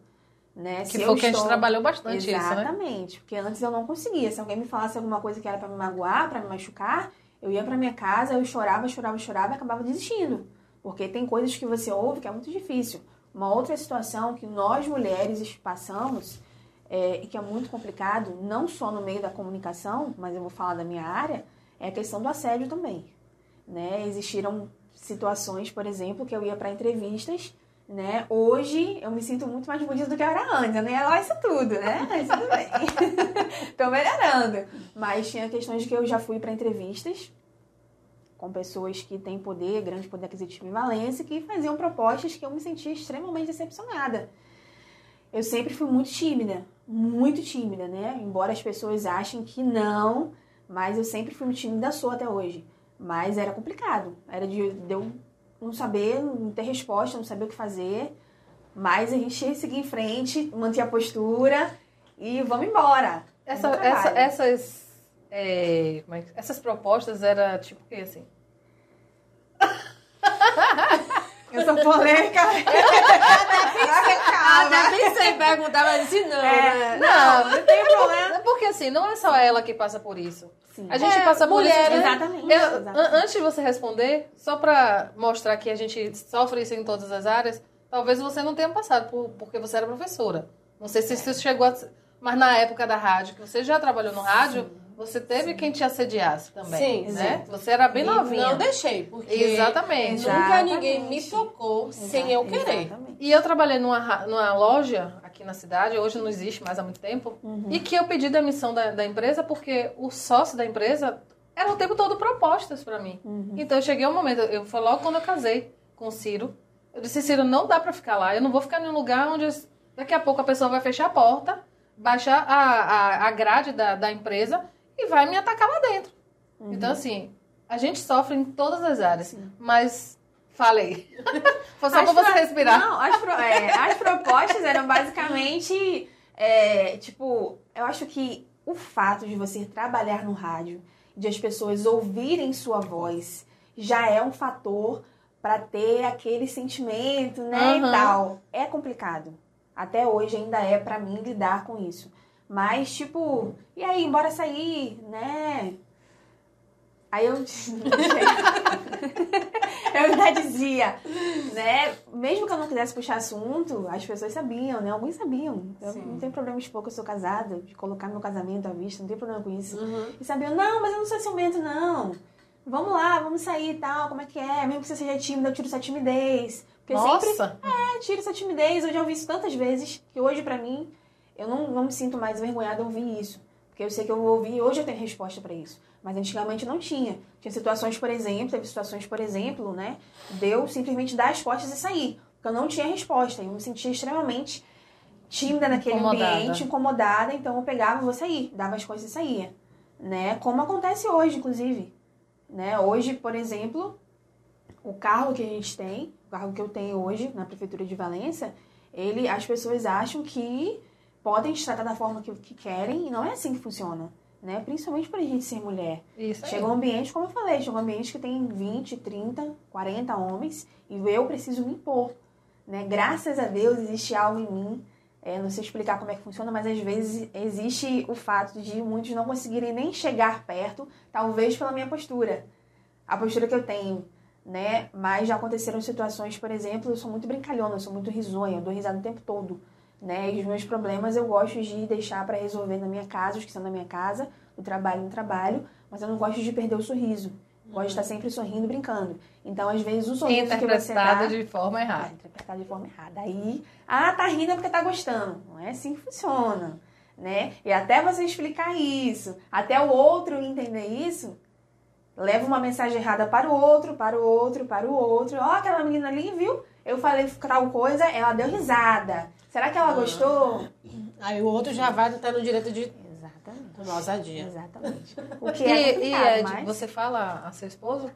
Né? Que Se foi que a gente estou- trabalhou bastante isso, né? Exatamente, porque antes eu não conseguia. Se alguém me falasse alguma coisa que era pra me magoar, pra me machucar, eu ia pra minha casa, eu chorava, chorava, chorava e acabava desistindo. Porque tem coisas que você ouve que é muito difícil. Uma outra situação que nós mulheres passamos é, e que é muito complicado, não só no meio da comunicação, mas eu vou falar da minha área, é a questão do assédio também. Né? Existiram situações, por exemplo, que eu ia para entrevistas, né? Hoje eu me sinto muito mais bonita do que eu era antes. Eu nem ia lá isso tudo, né? Mas tudo bem. Tô melhorando. Mas tinha questões que eu já fui para entrevistas com pessoas que têm poder, grande poder aquisitivo em Valência, que faziam propostas que eu me sentia extremamente decepcionada. Eu sempre fui muito tímida, muito tímida, né? Embora as pessoas achem que não, mas eu sempre fui muito tímida, sou até hoje. Mas era complicado. Era de, de eu não saber, não ter resposta, não saber o que fazer. Mas a gente seguir em frente, manter a postura e vamos embora. Essa, essa, essas, é, é que- essas propostas era tipo o quê, assim? Eu sou polêmica. Até pensei em perguntar, mas disse não. É, né? não, não tem problema. Porque assim, não é só ela que passa por isso. Sim. A gente É, passa por isso. mulheres? Exatamente. Eu- exatamente. an- antes de você responder, só pra mostrar que a gente sofre isso em todas as áreas, talvez você não tenha passado por, porque você era professora. Não sei se isso chegou a. Mas na época da rádio, que você já trabalhou no rádio, você teve quem te assediasse também. Sim, né? sim. Você era bem E novinha. Não deixei, porque Exatamente. nunca Exatamente. ninguém me tocou sem eu querer. Exatamente. E eu trabalhei numa, numa loja aqui na cidade, hoje não existe mais há muito tempo, Uhum. e que eu pedi demissão da, da empresa porque o sócio da empresa era o tempo todo propostas pra mim. Uhum. Então eu cheguei um momento, eu foi logo quando eu casei com o Ciro, eu disse, Ciro, não dá pra ficar lá, eu não vou ficar em um lugar onde Daqui a pouco a pessoa vai fechar a porta, baixar a, a, a grade da, da empresa e vai me atacar lá dentro. Uhum. Então, assim, a gente sofre em todas as áreas. Mas, falei. Foi só pra você pro- respirar. Não, as, pro- é, as propostas eram basicamente, é, tipo, eu acho que o fato de você trabalhar no rádio, de as pessoas ouvirem sua voz, já é um fator para ter aquele sentimento, né, e Aham. tal. É complicado. Até hoje ainda é para mim lidar com isso. Mas, tipo, e aí, bora sair, né? Aí eu, eu ainda dizia, né? Mesmo que eu não quisesse puxar assunto, as pessoas sabiam, né? Alguns sabiam. Eu Sim. não tenho problema de expor que eu sou casada, de colocar meu casamento à vista, não tem problema com isso. Uhum. E sabiam, não, mas eu não sou ciumento, não. Vamos lá, vamos sair e tal, como é que é? Mesmo que você seja tímida, eu tiro sua timidez. Porque sempre Nossa! é, tira essa timidez. Eu já ouvi isso tantas vezes que hoje, pra mim, eu não, não me sinto mais envergonhada de ouvir isso. Porque eu sei que eu vou ouvir e hoje eu tenho resposta pra isso. Mas antigamente não tinha. Tinha situações, por exemplo, teve situações, por exemplo, né? De eu simplesmente dar as costas e sair. Porque eu não tinha resposta. Eu me sentia extremamente tímida naquele Incomodada. ambiente, incomodada. Então eu pegava, vou sair. Dava as costas e saía. Né? Como acontece hoje, inclusive. Né? Hoje, por exemplo, o carro que a gente tem, o carro que eu tenho hoje na prefeitura de Valença, ele, as pessoas acham que podem tratar da forma que, que querem e não é assim que funciona, né? Principalmente a gente ser mulher. Isso aí. Chega um ambiente, como eu falei, chega um ambiente que tem 20, 30, 40 homens e eu preciso me impor, né? Graças a Deus existe algo em mim, é, não sei explicar como é que funciona, mas às vezes existe o fato de muitos não conseguirem nem chegar perto, talvez pela minha postura. A postura que eu tenho, né? Mas já aconteceram situações, por exemplo, eu sou muito brincalhona, eu sou muito risonha, eu dou risada o tempo todo, né? E os meus problemas eu gosto de deixar para resolver na minha casa, os que estão na minha casa, no trabalho no trabalho, mas eu não gosto de perder o sorriso. Gosto de estar sempre sorrindo, brincando. Então, às vezes, o sorriso que você dá... Interpretada de forma É, errada. interpretado de forma errada. Aí, ah, tá rindo é porque tá gostando. Não é assim que funciona, né? E até você explicar isso, até o outro entender isso, leva uma mensagem errada para o outro, para o outro, para o outro. Ó, aquela menina ali, viu? Eu falei tal coisa, ela deu risada. Será que ela Ah. gostou? Aí o outro já vai estar no direito de Exatamente. tomar ousadia. Exatamente. O E, que é e complicado, Ed, mas... você fala a seu esposo?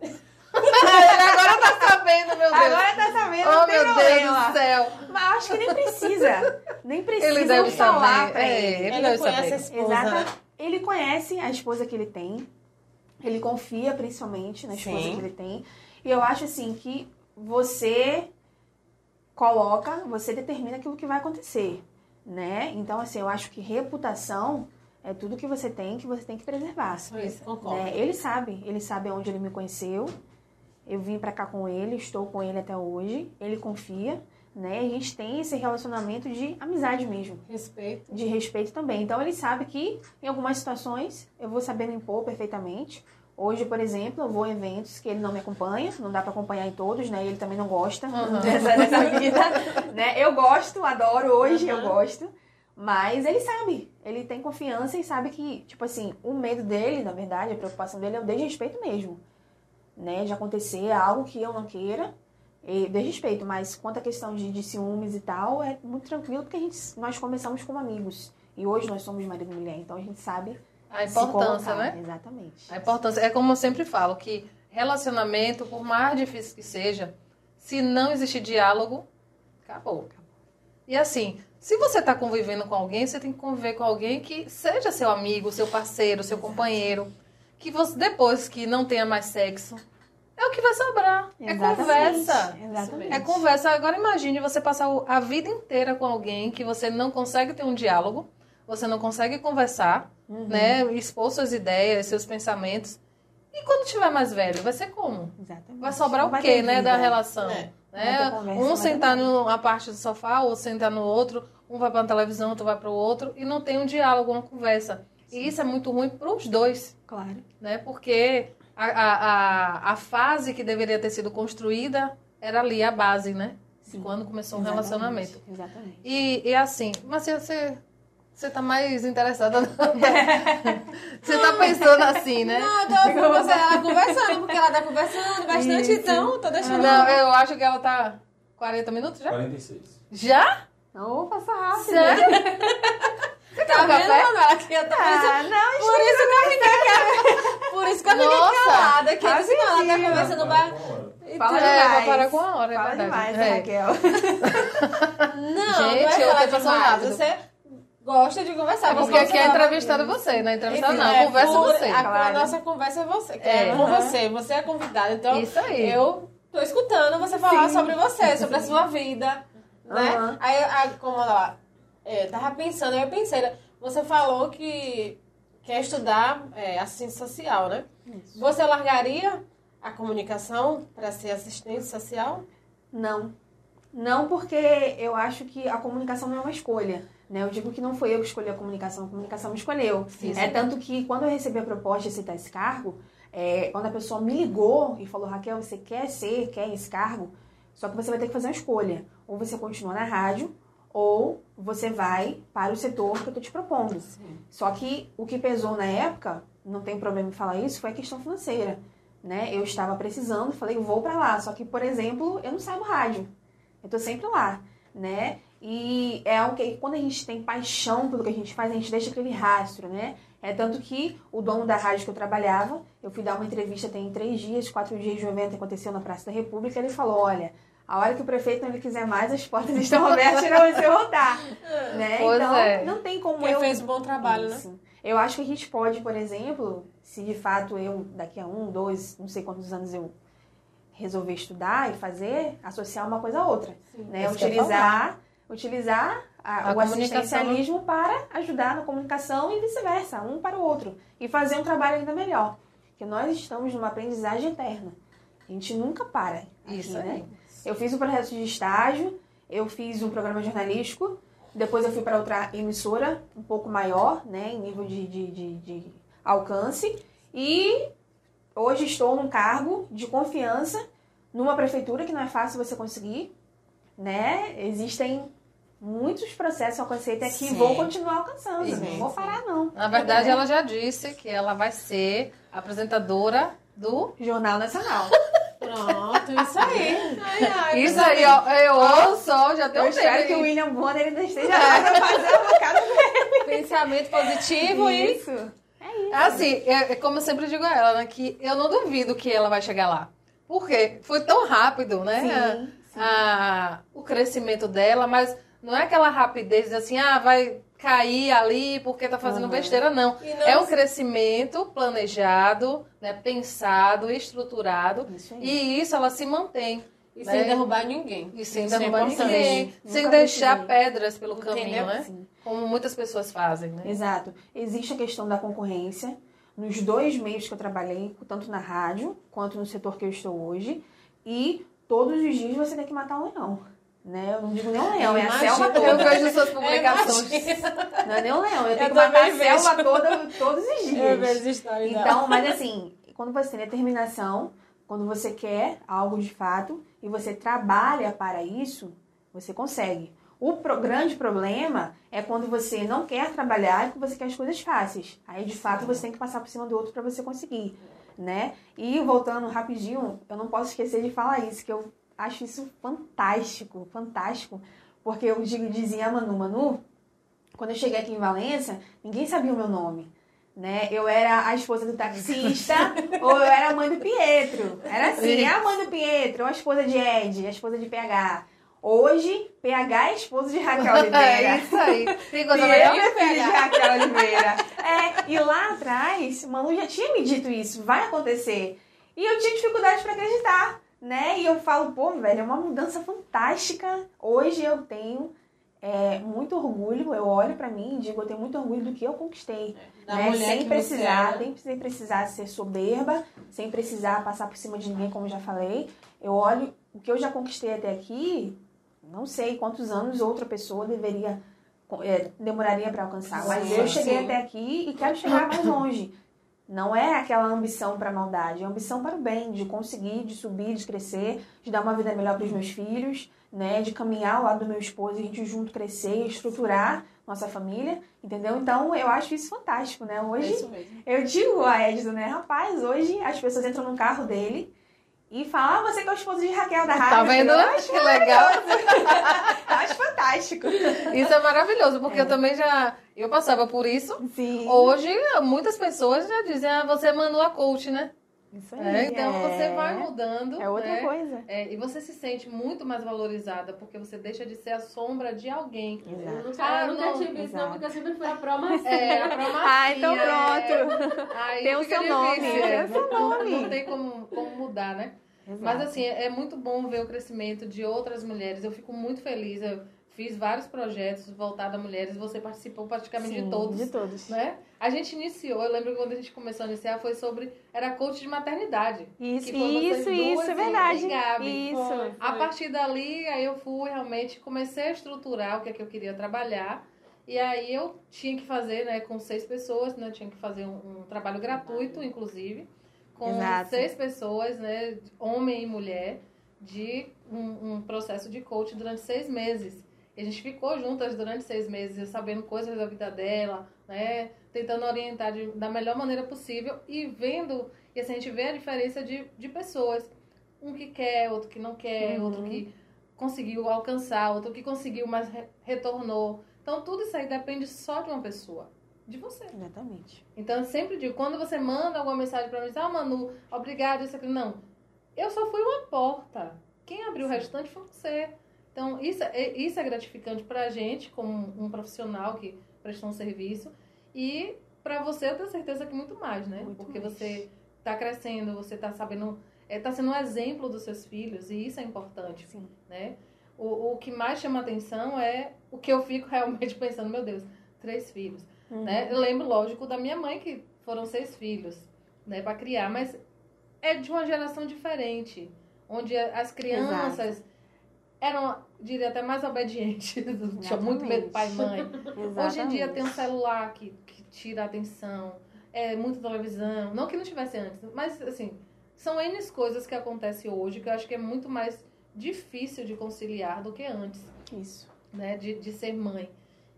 Ele agora tá sabendo, meu Deus. Agora tá sabendo, oh, meu Deus do céu. Mas acho que nem precisa. Nem precisa Ele deve falar saber. pra É, ele. ele, Ele deve conhece saber. a esposa. Exata. Ele conhece a esposa que ele tem. Ele confia principalmente na esposa Sim. que ele tem. E eu acho assim que você coloca, você determina aquilo que vai acontecer, né? Então assim, eu acho que reputação é tudo que você tem que você tem que preservar. Isso, concordo. né? Ele sabe, ele sabe onde ele me conheceu. Eu vim pra cá com ele, estou com ele até hoje. Ele confia, né? A gente tem esse relacionamento de amizade mesmo Respeito. de respeito também. Então ele sabe que em algumas situações eu vou saber me impor perfeitamente. Hoje, por exemplo, eu vou em eventos que ele não me acompanha, não dá pra acompanhar em todos, né? Ele também não gosta Uhum. dessa, dessa vida, né? Eu gosto, adoro hoje, eu Uhum. gosto. Mas ele sabe, ele tem confiança e sabe que, tipo assim, o medo dele, na verdade, a preocupação dele é o desrespeito mesmo. Né? De acontecer algo que eu não queira, e desrespeito. Mas quanto à questão de, de ciúmes e tal, é muito tranquilo porque a gente, nós começamos como amigos. E hoje nós somos marido e mulher, então a gente sabe A importância, colocar. né? Exatamente. A importância. É como eu sempre falo, que relacionamento, por mais difícil que seja, se não existir diálogo, acabou. E assim, se você está convivendo com alguém, você tem que conviver com alguém que seja seu amigo, seu parceiro, seu companheiro. Que você, depois que não tenha mais sexo, é o que vai sobrar. É Exatamente, conversa. Exatamente. É conversa. Agora imagine você passar a vida inteira com alguém que você não consegue ter um diálogo, você não consegue conversar, Uhum. né? Expor suas ideias, seus pensamentos. E quando tiver mais velho, vai ser como? Exatamente. Vai sobrar Não o vai quê, né, vida. da relação? É. Né? conversa, Um sentar ter numa parte do sofá, outro sentar no outro, um vai para uma televisão, outro vai para o outro, e não tem um diálogo, uma conversa. E isso é muito ruim para os dois, Claro. né? Porque a, a, a, a fase que deveria ter sido construída era ali a base, né? Sim. quando começou um Exatamente, relacionamento. Exatamente. E, e assim, mas você- você, tá mais interessada. você tá pensando assim, né? Não, eu tô com você, ela conversando, porque ela tá conversando bastante, Isso. então tô deixando. Não, eu acho que ela tá 40 minutos já? 46. Já? Então, passa rápido. Sério? Você Tá vendo? Manuela? Que eu tô Ah, não, Por isso que eu fiquei, por isso que eu fiquei calada. Que não, ela tá conversando ba... Fala É, demais. vai parar com a hora, é Fala verdade. demais, É. Raquel. Não, Gente, não é eu tô passando demais. rápido. Você gosta de conversar. É porque você aqui é entrevistada você, não é entrevistada Enfim, não, é, conversa por- você. A, a claro. nossa conversa é você, É. é, com Aham. você. Você é convidada. Então, Isso aí. eu tô escutando você falar Sim. sobre você, sobre a sua vida, né? Aham. Aí, a, como ela é, tava pensando, eu pensei, né? você falou que quer estudar é, assistência social, né? Você largaria a comunicação para ser assistente social? Não. Não, porque eu acho que a comunicação não é uma escolha. Né? Eu digo que não foi eu que escolhi a comunicação, a comunicação me escolheu. Sim, é sim. tanto que quando eu recebi a proposta de aceitar esse cargo, é, quando a pessoa me ligou e falou, Raquel, você quer ser, quer esse cargo, só que você vai ter que fazer uma escolha. Ou você continua na rádio, ou você vai para o setor que eu tô te propondo. Só que o que pesou na época, não tem problema em falar isso, foi a questão financeira. Né? Eu estava precisando, falei, vou para lá. Só que, por exemplo, eu não saio do rádio. Eu tô sempre lá, né? E é algo que quando a gente tem paixão pelo que a gente faz, a gente deixa aquele rastro, né? É tanto que o dono da rádio que eu trabalhava, eu fui dar uma entrevista tem três dias, quatro dias de um evento que aconteceu na Praça da República, ele falou, olha, a hora que o prefeito não lhe quiser mais, as portas estão abertas para você voltar. né? Pois então, é. não tem como Quem eu... fez um bom trabalho, né? Isso. Eu acho que a gente pode, por exemplo, se de fato eu, daqui a um, dois, não sei quantos anos eu resolver estudar e fazer, associar uma coisa a outra. né? que eu ia Utilizar, utilizar a- A o assistencialismo para ajudar na comunicação e vice-versa, um para o outro. E fazer um trabalho ainda melhor. Porque nós estamos numa aprendizagem eterna. A gente nunca para. aqui, Isso né? Eu fiz um processo de estágio, eu fiz um programa jornalístico, depois eu fui para outra emissora, um pouco maior, né, em nível de, de, de, de alcance, e hoje estou num cargo de confiança numa prefeitura que não é fácil você conseguir, né? Existem muitos processos a alcancei até aqui e Sim. vou continuar alcançando, Sim, não vou sim. parar não. Na verdade, ela já disse que ela vai ser apresentadora do... Jornal Nacional. Pronto, isso aí. Ai, ai, Isso aí, ó, eu ouço, já tem Eu um espero tempo que o. William Bonner ainda esteja lá pra fazer a bocada Pensamento positivo e Isso. Assim, é, é como eu sempre digo a ela, né, que eu não duvido que ela vai chegar lá. Porque foi tão rápido, né? Sim, a- o crescimento dela, mas não é aquela rapidez de assim, ah, vai cair ali porque tá fazendo Uhum. besteira, não. Não É um crescimento planejado, né, pensado, estruturado, Isso e isso ela se mantém. E né? sem derrubar ninguém. E sem Isso é derrubar importante. ninguém, Nunca sem deixar pedras pelo Entendeu? caminho, né? Sim. Como muitas pessoas fazem, né? Exato. Existe a questão da concorrência. Nos dois meios que eu trabalhei, tanto na rádio quanto no setor que eu estou hoje. E todos os dias você tem que matar um leão. Né? Eu não digo nem um leão, é a selva Eu toda. vejo suas publicações. Não é nem um leão, eu tenho Eu que matar a vejo. selva toda todos os dias. histórias Então, mas assim, quando você tem determinação, quando você quer algo de fato e você trabalha para isso, você consegue. O pro- grande problema é quando você não quer trabalhar e você quer as coisas fáceis. Aí, de fato, você tem que passar por cima do outro para você conseguir, né? E voltando rapidinho, eu não posso esquecer de falar isso, que eu acho isso fantástico, fantástico, porque eu digo, dizia a Manu, Manu, quando eu cheguei aqui em Valença, ninguém sabia o meu nome. Né? Eu era a esposa do taxista ou eu era a mãe do Pietro. Era assim, é a mãe do Pietro, ou a esposa de Ed, a esposa de PH. Hoje, PH é esposa de Raquel Oliveira. É isso aí. Tem coisa melhor? é filho de Raquel Oliveira. É, e lá atrás, Manu já tinha me dito isso, vai acontecer. E eu tinha dificuldade para acreditar, né? E eu falo, pô, velho, é uma mudança fantástica. Hoje eu tenho é, muito orgulho, eu olho para mim e digo, eu tenho muito orgulho do que eu conquistei. Da né? Sem precisar, é. sem, precisar ser soberba, sem precisar passar por cima de ninguém, como já falei. Eu olho o que eu já conquistei até aqui, não sei quantos anos outra pessoa deveria é, demoraria para alcançar, mas Sim, eu cheguei sim. até aqui e quero chegar mais longe. Não é aquela ambição para maldade, é ambição para o bem, de conseguir, de subir, de crescer, de dar uma vida melhor para os meus filhos, né, de caminhar ao lado do meu esposo, a gente junto crescer e estruturar nossa família, entendeu? Então eu acho isso fantástico, né? É Hoje isso mesmo. eu digo a Edson, né? Rapaz, hoje as pessoas entram no carro dele e fala, ah, você que é o esposo de Raquel da rádio. Tá vendo? Eu acho Que legal. Eu acho fantástico. Isso é maravilhoso, porque eu também já. Eu passava por isso. Sim. Hoje, muitas pessoas já dizem, ah, você é Manu a coach, né? Isso aí. É, então é. você vai mudando. É outra né? coisa. É, e você se sente muito mais valorizada, porque você deixa de ser a sombra de alguém. Exato. nunca, Ah, eu nunca não, tive isso, não, exato. porque eu sempre fui a pró-massinha. É, a promacia, Ah, então é. pronto. Aí Tem o seu nome, tem é. o seu Não- nome. Não tem como, como mudar, né? Mas assim, é é muito bom ver o crescimento de outras mulheres. Eu fico muito feliz. Eu fiz vários projetos voltados a mulheres. Você participou praticamente Sim, de todos. De todos. Né? A gente iniciou, eu lembro que quando a gente começou a iniciar, foi sobre. Era coach de maternidade. Isso, foi isso, duas isso, é verdade. e Gabi. Isso. Foi. A partir dali, aí eu fui realmente, comecei a estruturar o que é que eu queria trabalhar. E aí eu tinha que fazer, né, com seis pessoas, né, tinha que fazer um, um trabalho gratuito, inclusive, com Exato. seis pessoas, né, homem e mulher, de um, um processo de coach durante seis meses. E a gente ficou juntas durante seis meses, sabendo coisas da vida dela, né, tentando orientar de- da melhor maneira possível e vendo, e assim, a gente vê a diferença de, de pessoas. Um que quer, outro que não quer, Uhum. outro que conseguiu alcançar, outro que conseguiu, mas re- retornou. Então, tudo isso aí depende só de uma pessoa, de você. Exatamente. Então, eu sempre digo, quando você manda alguma mensagem pra mim, ah, Manu, obrigado, isso aqui. Não, eu só fui uma porta. Quem abriu o restante foi você. Então, isso, é- isso é gratificante pra gente, como um profissional que prestou um serviço. E pra você, eu tenho certeza que muito mais, né? Muito Porque mais. você tá crescendo, você tá sabendo... É, tá sendo um exemplo dos seus filhos, e isso é importante Sim. né? O, o que mais chama atenção é o que eu fico realmente pensando, meu Deus, três filhos, Uhum. né? Eu lembro, lógico, da minha mãe, que foram seis filhos, né, para criar, mas é de uma geração diferente, onde a- as crianças eram, diria até mais obedientes, tinha muito medo do pai e mãe. Hoje em dia tem um celular que, que tira a atenção, é muita televisão, não que não tivesse antes, mas assim, são N coisas que acontecem hoje que eu acho que é muito mais difícil de conciliar do que antes, Isso. né, de, de ser mãe.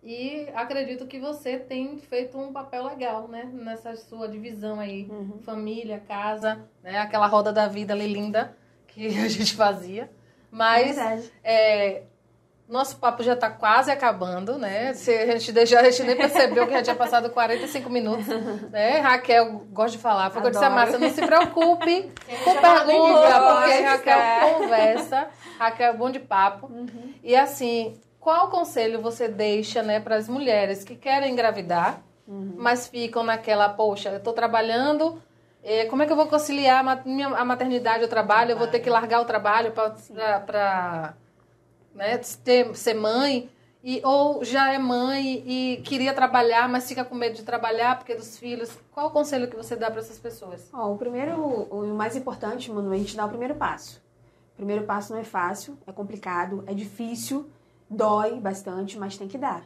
E acredito que você tem feito um papel legal, né, nessa sua divisão aí, Uhum. família, casa, né, aquela roda da vida ali linda que a gente fazia. Mas é, nosso papo já está quase acabando, né? Se a gente deixar, a gente nem percebeu que já tinha passado 45 minutos, né? Raquel gosta de falar. Foi o que eu disse a Adoro. Márcia, não se preocupe com pergunta, porque Raquel É. conversa, Raquel é bom de papo. Uhum. E assim, qual conselho você deixa, né, para as mulheres que querem engravidar, Uhum. mas ficam naquela, poxa, eu estou trabalhando, eh, como é que eu vou conciliar a maternidade e o trabalho? Eu vou ter que largar o trabalho para né, ser mãe, e, ou já é mãe e queria trabalhar, mas fica com medo de trabalhar porque dos filhos. Qual o conselho que você dá para essas pessoas? Ó, o primeiro, o mais importante, mano, é a gente dar o primeiro passo. O primeiro passo não é fácil, é complicado, é difícil, dói bastante, mas tem que dar.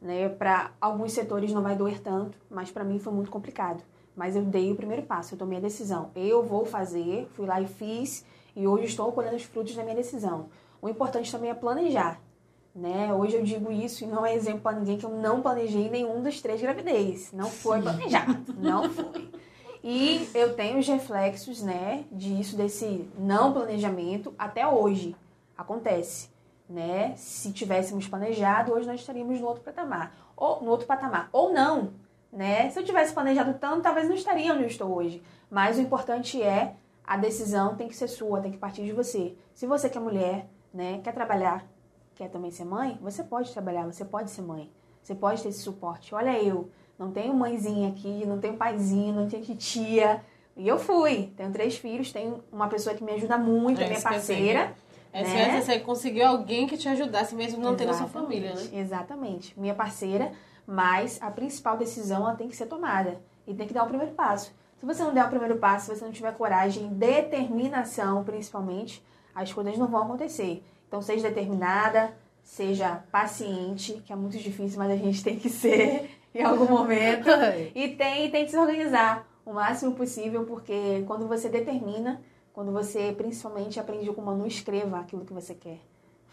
Né? Para alguns setores não vai doer tanto, mas para mim foi muito complicado. Mas eu dei o primeiro passo, eu tomei a decisão. Eu vou fazer, fui lá e fiz, e hoje estou colhendo os frutos da minha decisão. O importante também é planejar. Né? Hoje eu digo isso e não é exemplo para ninguém que eu não planejei nenhum dos três gravidez. Não foi planejado, não foi. E eu tenho os reflexos, né, disso, desse não planejamento até hoje. Acontece, né? Se tivéssemos planejado, hoje nós estaríamos no outro patamar. Ou no outro patamar. Ou não, né? Se eu tivesse planejado tanto, talvez não estaria onde eu estou hoje. Mas o importante é a decisão tem que ser sua, tem que partir de você. Se você que é mulher, né, quer trabalhar, quer também ser mãe, você pode trabalhar, você pode ser mãe. Você pode ter esse suporte. Olha eu, não tenho mãezinha aqui, não tenho paizinho, não tenho tia. E eu fui. Tenho três filhos, tenho uma pessoa que me ajuda muito, É a minha parceira. É, se né? você conseguiu alguém que te ajudasse, mesmo não tendo sua Exatamente, família, né? Exatamente. Minha parceira, mas a principal decisão ela tem que ser tomada. E tem que dar o primeiro passo. Se você não der o primeiro passo, se você não tiver coragem, determinação, principalmente, as coisas não vão acontecer. Então, seja determinada, seja paciente, que é muito difícil, mas a gente tem que ser em algum momento. E tem, tem que se organizar o máximo possível, porque quando você determina, quando você principalmente aprende com o Manu, escreva aquilo que você quer.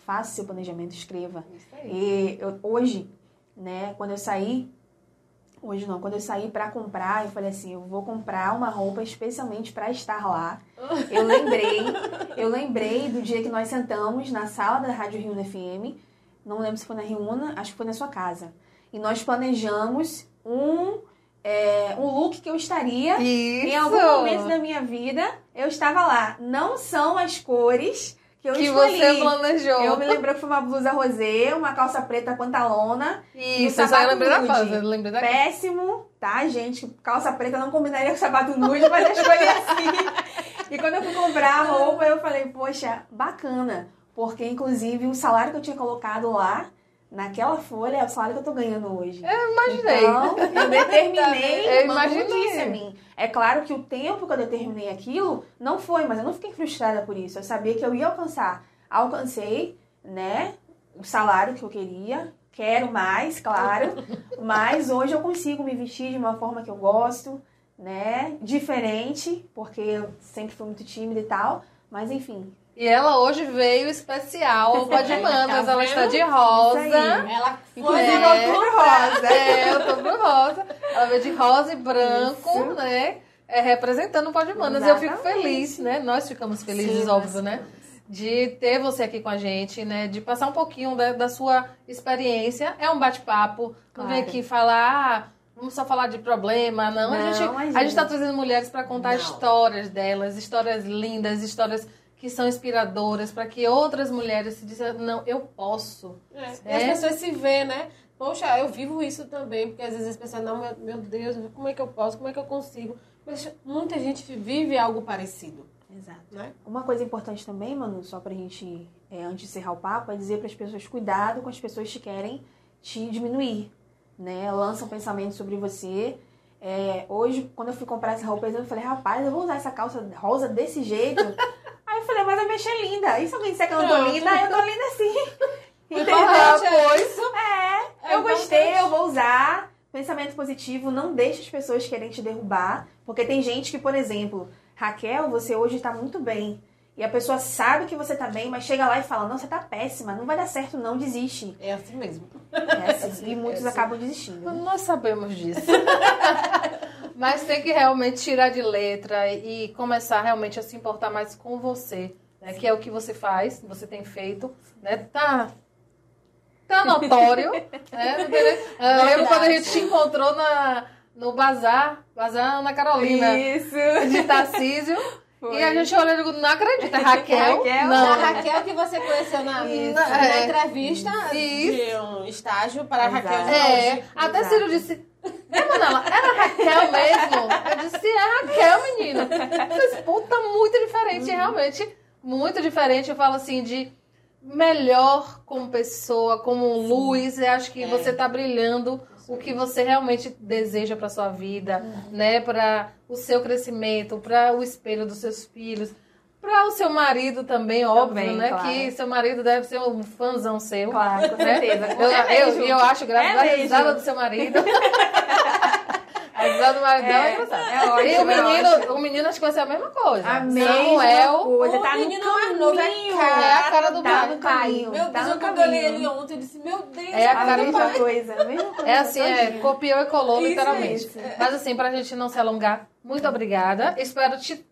Faça seu planejamento, escreva. Isso aí. E eu- hoje, né, quando eu saí Hoje não. Quando eu saí pra comprar, eu falei assim, eu vou comprar uma roupa especialmente pra estar lá. Eu lembrei, eu lembrei do dia que nós sentamos na sala da Rádio Rio FM. Não lembro se foi na Rio Una, acho que foi na sua casa. E nós planejamos um, é, um look que eu estaria Isso. em algum momento da minha vida. Eu estava lá. Não são as cores que eu que escolhi. você planejou. Eu me lembrei que foi uma blusa rosé, uma calça preta pantalona. Isso, eu só sapato lembrei da. Eu lembrei da Péssimo, tá, gente? Calça preta não combinaria com sapato nude, mas eu escolhi assim. E quando eu fui comprar a roupa, eu falei, poxa, bacana. Porque, inclusive, o salário que eu tinha colocado lá, naquela folha, é o salário que eu tô ganhando hoje. Eu imaginei. Então, eu determinei, Eu imaginei. disse a mim. É claro que o tempo que eu determinei aquilo não foi, mas eu não fiquei frustrada por isso. Eu sabia que eu ia alcançar. Alcancei, né, o salário que eu queria. Quero mais, claro. mas hoje eu consigo me vestir de uma forma que eu gosto, né, diferente, porque eu sempre fui muito tímida e tal. Mas enfim, E ela hoje veio especial para de Manas. Tá ela está de rosa. Ela foi Inclusive, É. eu tô rosa. É, eu tô rosa. Ela veio de rosa e branco, Isso. né? É, representando o Pó de Manas. E eu fico feliz, né? Nós ficamos felizes, Sim, óbvio, né? ficamos. De ter você aqui com a gente, né? De passar um pouquinho da, da sua experiência. É um bate-papo. Não vem Claro. aqui falar, ah, vamos só falar de problema. Não, a Não, gente, a gente tá trazendo mulheres para contar Não. histórias delas, histórias lindas, histórias que são inspiradoras, para que outras mulheres se dizem, não, eu posso. É. E É. as pessoas se veem, né? Poxa, eu vivo isso também, porque às vezes as pessoas, não, meu, meu Deus, como é que eu posso, como é que eu consigo? Mas muita gente vive algo parecido, Exato. né? Uma coisa importante também, Manu, só pra gente, é, antes de encerrar o papo, é dizer para as pessoas cuidado com as pessoas que querem te diminuir, né? Lançam pensamentos sobre você. É, hoje, quando eu fui comprar essa roupa, eu falei, rapaz, eu vou usar essa calça rosa desse jeito. Eu falei, mas eu me achei linda. E se alguém disser que eu não tô linda, eu tô linda sim. Entendeu? é isso. É, É eu gostei, eu vou usar. Pensamento positivo, não deixe as pessoas querem te derrubar. Porque tem gente que, por exemplo, Raquel, você hoje tá muito bem. E a pessoa sabe que você tá bem, mas chega lá e fala, não, você tá péssima, não vai dar certo não, desiste. É assim mesmo. É assim, e muitos é assim. acabam desistindo. Nós sabemos disso. Mas tem que realmente tirar de letra e começar realmente a se importar mais com você, né? Que é o que você faz, você tem feito, né? Tá, tá notório, né? Eu lembro quando a gente se encontrou na, no bazar, bazar Ana Carolina, Isso. de Tarcísio. Foi. E a gente olhando e digo, não acredita, Raquel? Raquel? Não. A Raquel que você conheceu na, Isso. na É. entrevista Isso. de um estágio para a Exato. Raquel de É, hoje. até. Ciro disse, é, Manela, era Raquel mesmo? Eu disse, é Raquel, menina. Vocês, puta, muito diferente, realmente, muito diferente. Eu falo assim, de melhor como pessoa, como luz. Eu acho que É. você tá brilhando o que você realmente deseja para sua vida, né? Para o seu crescimento, para o espelho dos seus filhos. Para o seu marido também, óbvio, Também, né? claro. Que seu marido deve ser um fãzão seu. Claro, com certeza. Eu, É eu, eu acho graças É a risada do seu marido. a risada do marido dela é É, engraçada. é ótimo, e o é menino, ótimo. o menino acho que vai ser a mesma coisa. A mesma Samuel. coisa, o tá no menino mais novo é cara, é a cara do tá pai. no caminho. Meu tá Deus, no eu quando eu olhei ele ontem, eu disse, meu Deus, É a A cara do mesma pai. coisa, a mesma coisa. É assim, é, copiou e colou, Isso, literalmente. isso. Mas assim, pra gente não se alongar, muito obrigada. Espero te,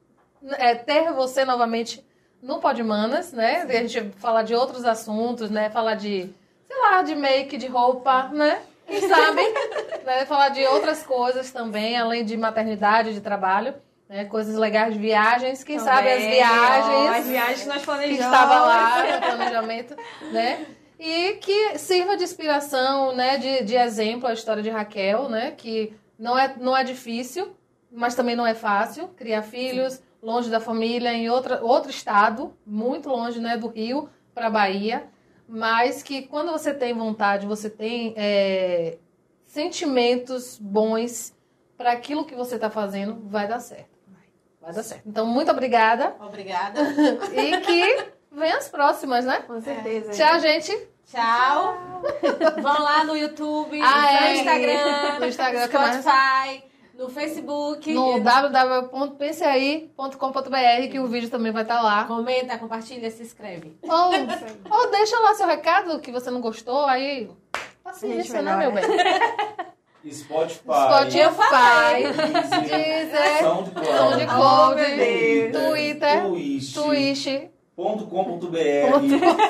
é, ter você novamente no Pod Manas, né? E a gente falar de outros assuntos, né? Falar de, sei lá, de make, de roupa, né? Quem sabe? né? Falar de outras coisas também, além de maternidade, de trabalho. Né? Coisas legais, viagens. Quem sabe as Também, viagens ó, As viagens que nós que planejamos. estava lá no planejamento, né? E que sirva de inspiração, né? De, de exemplo a história de Raquel, né? Que não é, não é difícil, mas também não é fácil criar filhos longe da família, em outra, outro estado, muito longe, né? Do Rio para Bahia, mas que quando você tem vontade, você tem é, sentimentos bons para aquilo que você está fazendo, vai dar certo. Vai dar certo. Então, muito obrigada. Obrigada. E que venha as próximas, né? Com certeza. Tchau, gente. Tchau. Vão lá no YouTube, Ah, no é. Instagram, No Instagram, que mais? Spotify, no Facebook. No www.penseai.com.br que o vídeo também vai estar lá. Comenta, compartilha, se inscreve. Ou, ou deixa lá seu recado que você não gostou, aí paciência, né, melhora. meu bem? Spotify, Spotify, Deezer, SoundCloud. Twitter, Twitch, Twitch. .com.br,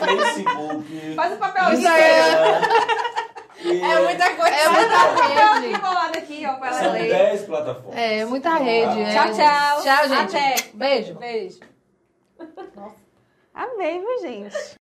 Facebook, Faz o papelzinho. Instagram. E É muita coisa. É muita Papel rede. enrolado aqui, ó, pra ela São ler. 10 plataformas. É, muita rede. é. Tchau, tchau. Tchau, gente. Até. Beijo. Beijo. Amei, viu, gente?